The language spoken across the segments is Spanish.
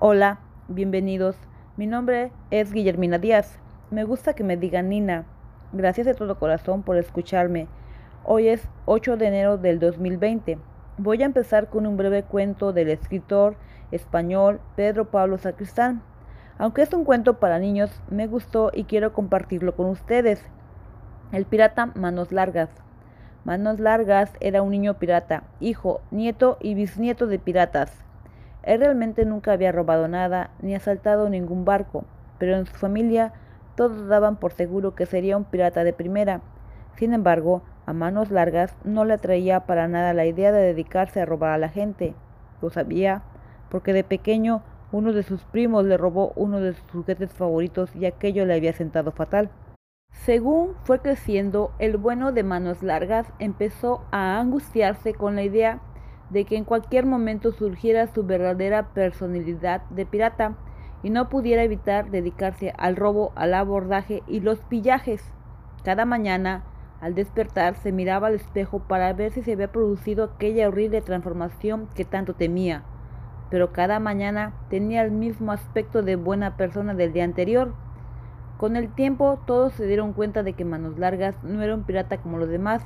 Hola, bienvenidos. Mi nombre es Guillermina Díaz. Me gusta que me digan Nina. Gracias de todo corazón por escucharme. Hoy es 8 de enero del 2020. Voy a empezar con un breve cuento del escritor español Pedro Pablo Sacristán. Aunque es un cuento para niños, me gustó y quiero compartirlo con ustedes. El pirata Manos Largas. Manos Largas era un niño pirata, hijo, nieto y bisnieto de piratas. Él realmente nunca había robado nada ni asaltado ningún barco, pero en su familia todos daban por seguro que sería un pirata de primera. Sin embargo, a Manos Largas no le atraía para nada la idea de dedicarse a robar a la gente. Lo sabía, porque de pequeño uno de sus primos le robó uno de sus juguetes favoritos y aquello le había sentado fatal. Según fue creciendo, el bueno de manos largas empezó a angustiarse con la idea de que en cualquier momento surgiera su verdadera personalidad de pirata y no pudiera evitar dedicarse al robo, al abordaje y los pillajes. Cada mañana, al despertar, se miraba al espejo para ver si se había producido aquella horrible transformación que tanto temía pero cada mañana tenía el mismo aspecto de buena persona del día anterior. Con el tiempo todos se dieron cuenta de que Manos Largas no era un pirata como los demás,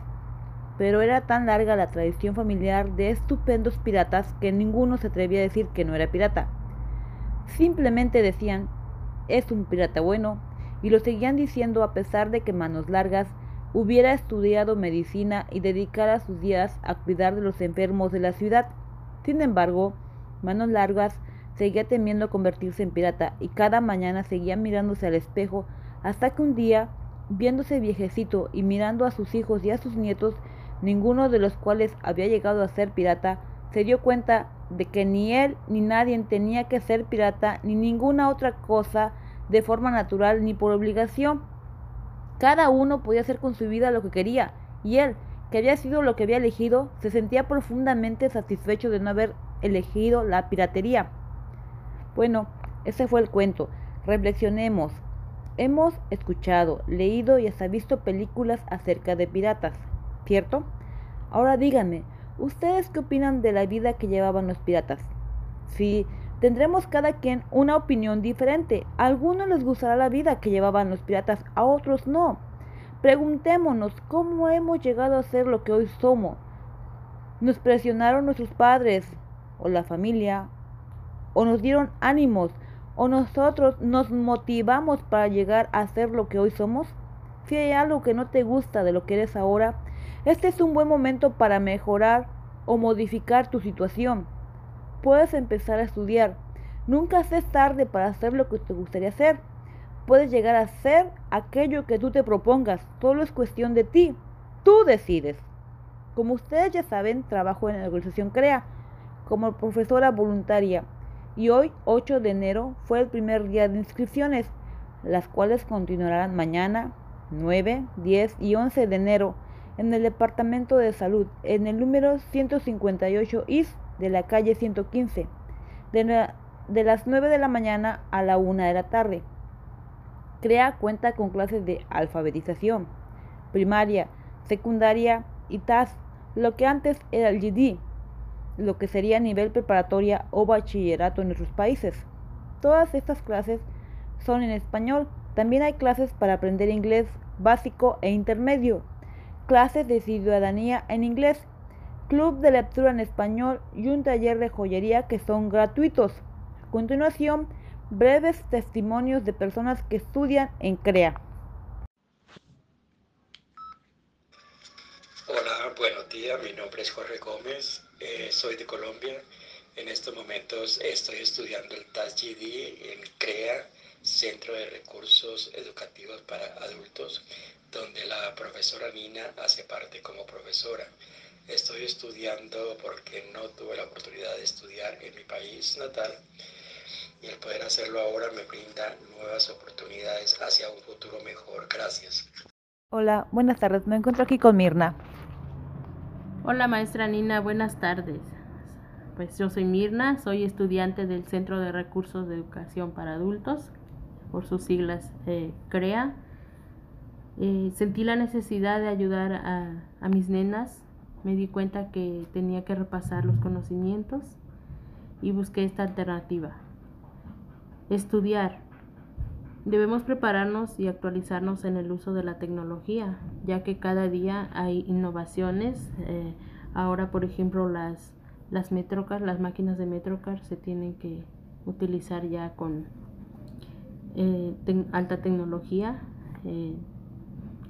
pero era tan larga la tradición familiar de estupendos piratas que ninguno se atrevía a decir que no era pirata. Simplemente decían, es un pirata bueno, y lo seguían diciendo a pesar de que Manos Largas hubiera estudiado medicina y dedicara sus días a cuidar de los enfermos de la ciudad. Sin embargo, Manos Largas seguía temiendo convertirse en pirata y cada mañana seguía mirándose al espejo hasta que un día, viéndose viejecito y mirando a sus hijos y a sus nietos, ninguno de los cuales había llegado a ser pirata, se dio cuenta de que ni él ni nadie tenía que ser pirata ni ninguna otra cosa de forma natural ni por obligación. Cada uno podía hacer con su vida lo que quería, y él, que había sido lo que había elegido, se sentía profundamente satisfecho de no haber elegido la piratería. Bueno, ese fue el cuento. Reflexionemos. Hemos escuchado, leído y hasta visto películas acerca de piratas, ¿cierto? Ahora díganme, ¿ustedes qué opinan de la vida que llevaban los piratas? Sí, tendremos cada quien una opinión diferente. A algunos les gustará la vida que llevaban los piratas, a otros no. Preguntémonos cómo hemos llegado a ser lo que hoy somos. Nos presionaron nuestros padres, o la familia, o nos dieron ánimos, o nosotros nos motivamos para llegar a ser lo que hoy somos? Si hay algo que no te gusta de lo que eres ahora, este es un buen momento para mejorar o modificar tu situación. Puedes empezar a estudiar. Nunca es tarde para hacer lo que te gustaría hacer. Puedes llegar a hacer aquello que tú te propongas. Solo es cuestión de ti. Tú decides. Como ustedes ya saben, trabajo en la organización CREA como profesora voluntaria y hoy 8 de enero fue el primer día de inscripciones, las cuales continuarán mañana 9, 10 y 11 de enero en el Departamento de Salud, en el número 158 IS de la calle 115, de, de las 9 de la mañana a la 1 de la tarde. CREA cuenta con clases de alfabetización, primaria, secundaria y TAS, lo que antes era el GD, lo que sería nivel preparatoria o bachillerato en nuestros países. Todas estas clases son en español. También hay clases para aprender inglés básico e intermedio, clases de ciudadanía en inglés, club de lectura en español y un taller de joyería que son gratuitos. A continuación, breves testimonios de personas que estudian en CREA. Hola, buenos días. Mi nombre es Jorge Gómez. Eh, soy de Colombia. En estos momentos estoy estudiando el TAS-GD en CREA, Centro de Recursos Educativos para Adultos, donde la profesora Nina hace parte como profesora. Estoy estudiando porque no tuve la oportunidad de estudiar en mi país natal y el poder hacerlo ahora me brinda nuevas oportunidades hacia un futuro mejor. Gracias. Hola, buenas tardes. Me encuentro aquí con Mirna. Hola maestra Nina, buenas tardes. Pues yo soy Mirna, soy estudiante del Centro de Recursos de Educación para Adultos, por sus siglas eh, CREA. Eh, sentí la necesidad de ayudar a, mis nenas, me di cuenta que tenía que repasar los conocimientos y busqué esta alternativa. Estudiar. Debemos prepararnos y actualizarnos en el uso de la tecnología, ya que cada día hay innovaciones. Eh, ahora, por ejemplo, las, las las máquinas de Metrocar se tienen que utilizar ya con eh, alta tecnología.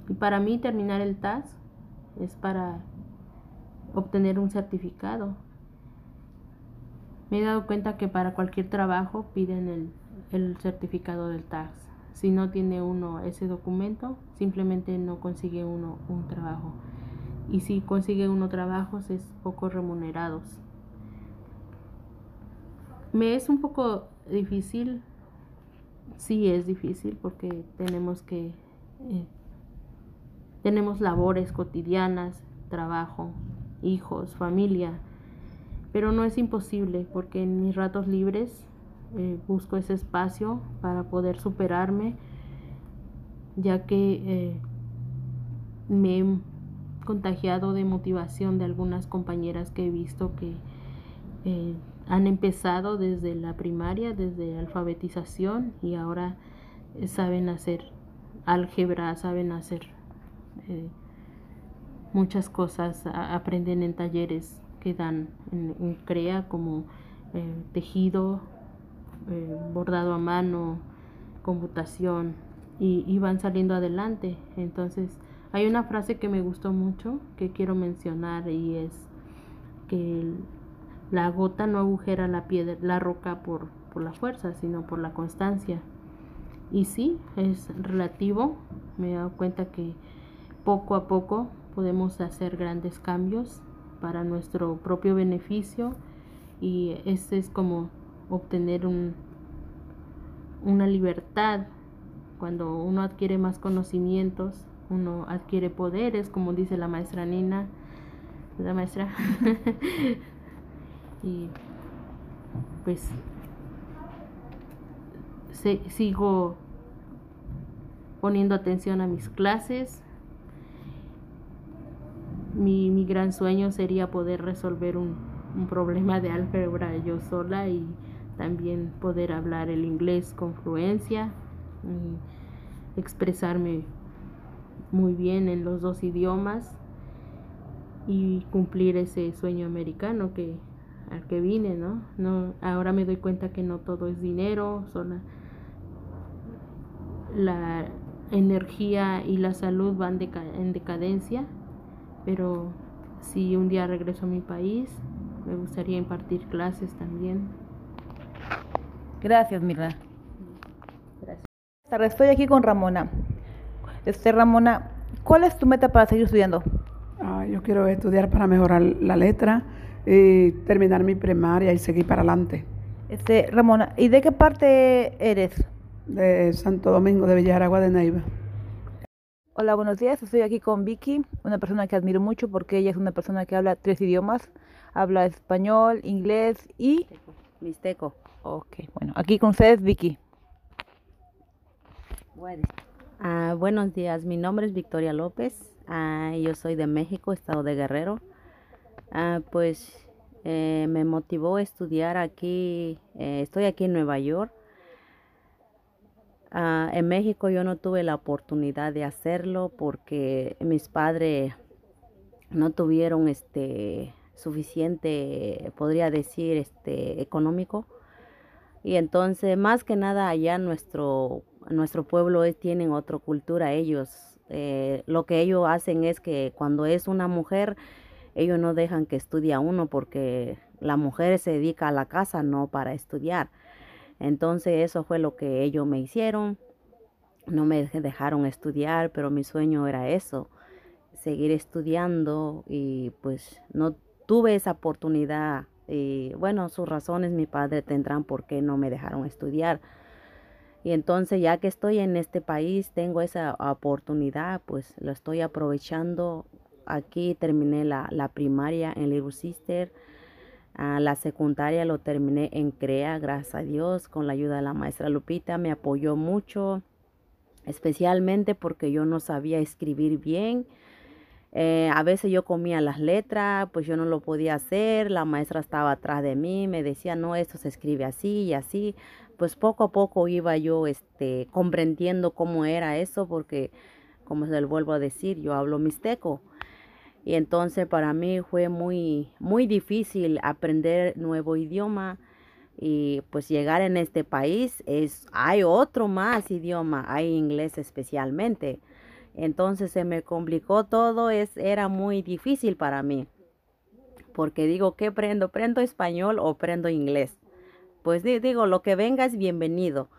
Y para mí terminar el TAS es para obtener un certificado. Me he dado cuenta que para cualquier trabajo piden el, el certificado del TAS. Si no tiene uno ese documento, simplemente no consigue uno un trabajo. Y si consigue uno trabajos es poco remunerados. Me es un poco difícil, sí es difícil porque tenemos que, eh, tenemos labores cotidianas, trabajo, hijos, familia, pero no es imposible porque en mis ratos libres eh, busco ese espacio para poder superarme, ya que eh, me he contagiado de motivación de algunas compañeras que he visto que eh, han empezado desde la primaria, desde alfabetización y ahora saben hacer álgebra, saben hacer muchas cosas, aprenden en talleres que dan en, CREA como tejido, eh, bordado a mano, computación y, van saliendo adelante. Entonces, hay una frase que me gustó mucho que quiero mencionar y es que la gota no agujera la piedra, la roca por, por la fuerza, sino por la constancia. Y sí, es relativo. Me he dado cuenta que poco a poco podemos hacer grandes cambios para nuestro propio beneficio y este es como obtener un, una libertad. Cuando uno adquiere más conocimientos, uno adquiere poderes, como dice la maestra Nina, la maestra. y pues sigo poniendo atención a mis clases. Mi, mi gran sueño sería poder resolver un, un problema de álgebra yo sola y también poder hablar el inglés con fluencia y expresarme muy bien en los dos idiomas y cumplir ese sueño americano que al que vine, ¿no? No ahora me doy cuenta que no todo es dinero, solo la energía y la salud van en decadencia, pero si un día regreso a mi país, me gustaría impartir clases también. Gracias, Mirna. Gracias. Estoy aquí con Ramona. Este, Ramona, ¿cuál es tu meta para seguir estudiando? Ah, yo quiero estudiar para mejorar la letra y terminar mi primaria y seguir para adelante. Este, Ramona, ¿y de qué parte eres? De Santo Domingo, de Villaragua de Neiva. Hola, buenos días. Estoy aquí con Vicky, una persona que admiro mucho porque ella es una persona que habla tres idiomas. Habla español, inglés y... Mixteco. Ok, bueno, aquí con ustedes Vicky. Bueno. Ah, buenos días, mi nombre es Victoria López. Ah, yo soy de México, estado de Guerrero. Ah, pues eh, me motivó a estudiar aquí, eh, estoy aquí en Nueva York Ah, en México yo no tuve la oportunidad de hacerlo porque mis padres no tuvieron este suficiente, podría decir, este económico. Y entonces, más que nada, allá nuestro, nuestro pueblo es, tienen otra cultura. Ellos, eh, lo que ellos hacen es que cuando es una mujer, ellos no dejan que estudie a uno porque la mujer se dedica a la casa, no para estudiar. Entonces eso fue lo que ellos me hicieron. No me dejaron estudiar, pero mi sueño era eso, seguir estudiando y pues no tuve esa oportunidad. Y bueno, sus razones mi padre tendrán por qué no me dejaron estudiar. Y entonces ya que estoy en este país, tengo esa oportunidad, pues lo estoy aprovechando. Aquí terminé la, la primaria en Little Sister la secundaria lo terminé en CREA, gracias a Dios, con la ayuda de la maestra Lupita. Me apoyó mucho, especialmente porque yo no sabía escribir bien. Eh, a veces yo comía las letras, pues yo no lo podía hacer, la maestra estaba atrás de mí, me decía, no, esto se escribe así y así. Pues poco a poco iba yo este, comprendiendo cómo era eso, porque como se lo vuelvo a decir, yo hablo mixteco. Y entonces para mí fue muy, muy difícil aprender nuevo idioma y pues llegar en este país es, hay otro más idioma, hay inglés especialmente. Entonces se me complicó todo, es, era muy difícil para mí. Porque digo, ¿qué prendo? ¿Prendo español o prendo inglés? Pues digo, lo que venga es bienvenido.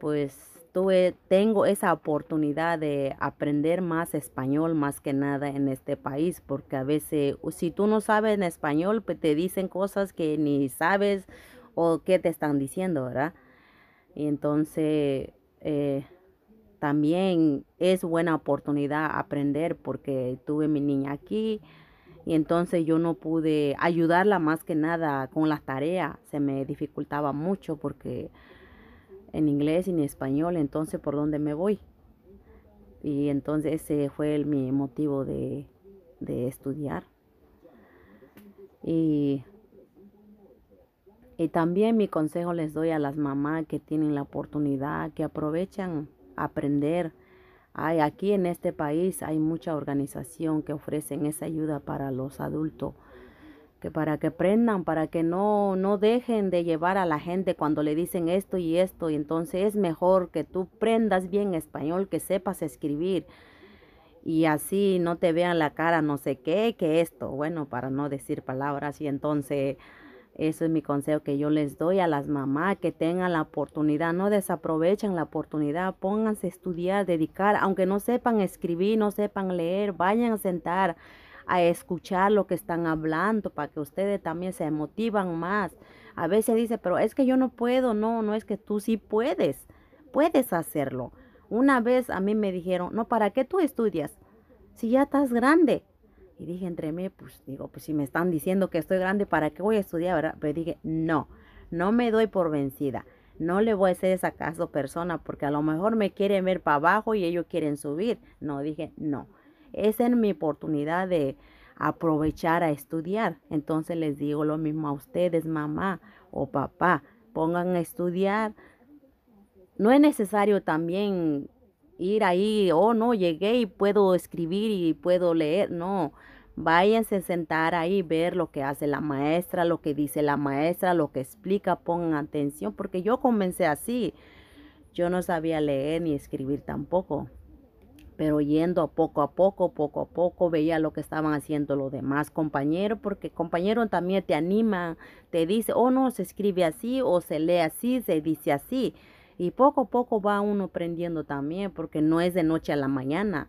Pues tuve, tengo esa oportunidad de aprender más español más que nada en este país, porque a veces si tú no sabes en español, pues te dicen cosas que ni sabes o qué te están diciendo, ¿verdad? Y entonces eh, también es buena oportunidad aprender porque tuve mi niña aquí y entonces yo no pude ayudarla más que nada con las tareas, se me dificultaba mucho porque en inglés y en español, entonces por dónde me voy. Y entonces ese fue mi motivo de, de estudiar. Y, y también mi consejo les doy a las mamás que tienen la oportunidad, que aprovechan aprender. Hay, aquí en este país hay mucha organización que ofrecen esa ayuda para los adultos que para que aprendan, para que no, no dejen de llevar a la gente cuando le dicen esto y esto. Y entonces es mejor que tú prendas bien español, que sepas escribir. Y así no te vean la cara no sé qué, que esto. Bueno, para no decir palabras. Y entonces eso es mi consejo que yo les doy a las mamás que tengan la oportunidad. No desaprovechen la oportunidad. Pónganse a estudiar, dedicar. Aunque no sepan escribir, no sepan leer, vayan a sentar a escuchar lo que están hablando para que ustedes también se motivan más. A veces dice, pero es que yo no puedo, no, no es que tú sí puedes, puedes hacerlo. Una vez a mí me dijeron, no, ¿para qué tú estudias? Si ya estás grande. Y dije entre mí, pues digo, pues si me están diciendo que estoy grande, ¿para qué voy a estudiar? Pero dije, no, no me doy por vencida. No le voy a hacer esa caso persona porque a lo mejor me quieren ver para abajo y ellos quieren subir. No, dije, no. Esa es mi oportunidad de aprovechar a estudiar. Entonces les digo lo mismo a ustedes, mamá o papá, pongan a estudiar. No es necesario también ir ahí, oh no, llegué y puedo escribir y puedo leer, no. Váyanse a sentar ahí, ver lo que hace la maestra, lo que dice la maestra, lo que explica, pongan atención, porque yo comencé así. Yo no sabía leer ni escribir tampoco pero yendo poco a poco, poco a poco, veía lo que estaban haciendo los demás compañeros, porque compañero también te anima, te dice, oh no, se escribe así, o se lee así, se dice así. Y poco a poco va uno aprendiendo también, porque no es de noche a la mañana.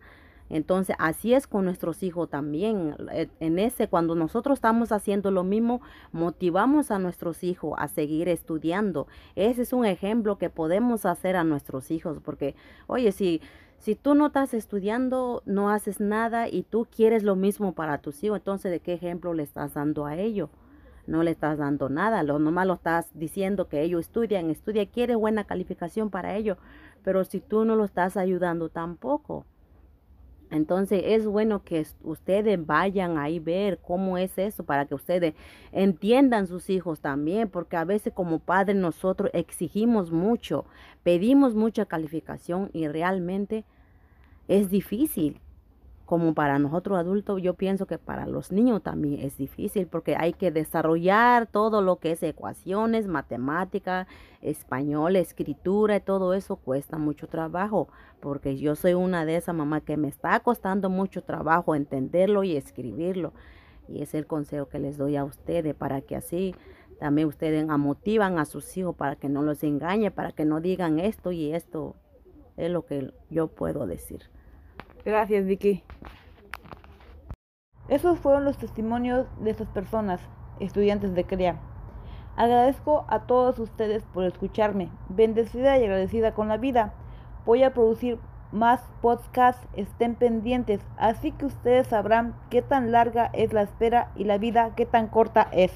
Entonces, así es con nuestros hijos también. E, en ese, cuando nosotros estamos haciendo lo mismo, motivamos a nuestros hijos a seguir estudiando. Ese es un ejemplo que podemos hacer a nuestros hijos, porque, oye, si si tú no estás estudiando, no haces nada y tú quieres lo mismo para tus hijos, entonces ¿de qué ejemplo le estás dando a ellos? No le estás dando nada, lo nomás lo estás diciendo que ellos estudian, estudia, quiere buena calificación para ellos, pero si tú no lo estás ayudando tampoco. Entonces es bueno que ustedes vayan ahí ver cómo es eso para que ustedes entiendan sus hijos también, porque a veces como padres nosotros exigimos mucho, pedimos mucha calificación y realmente es difícil como para nosotros adultos, yo pienso que para los niños también es difícil porque hay que desarrollar todo lo que es ecuaciones, matemática, español, escritura y todo eso cuesta mucho trabajo porque yo soy una de esas mamás que me está costando mucho trabajo entenderlo y escribirlo. Y es el consejo que les doy a ustedes para que así también ustedes motivan a sus hijos para que no los engañen, para que no digan esto y esto. Es lo que yo puedo decir. Gracias, Vicky. Esos fueron los testimonios de estas personas, estudiantes de CREA. Agradezco a todos ustedes por escucharme. Bendecida y agradecida con la vida. Voy a producir más podcasts, estén pendientes, así que ustedes sabrán qué tan larga es la espera y la vida qué tan corta es.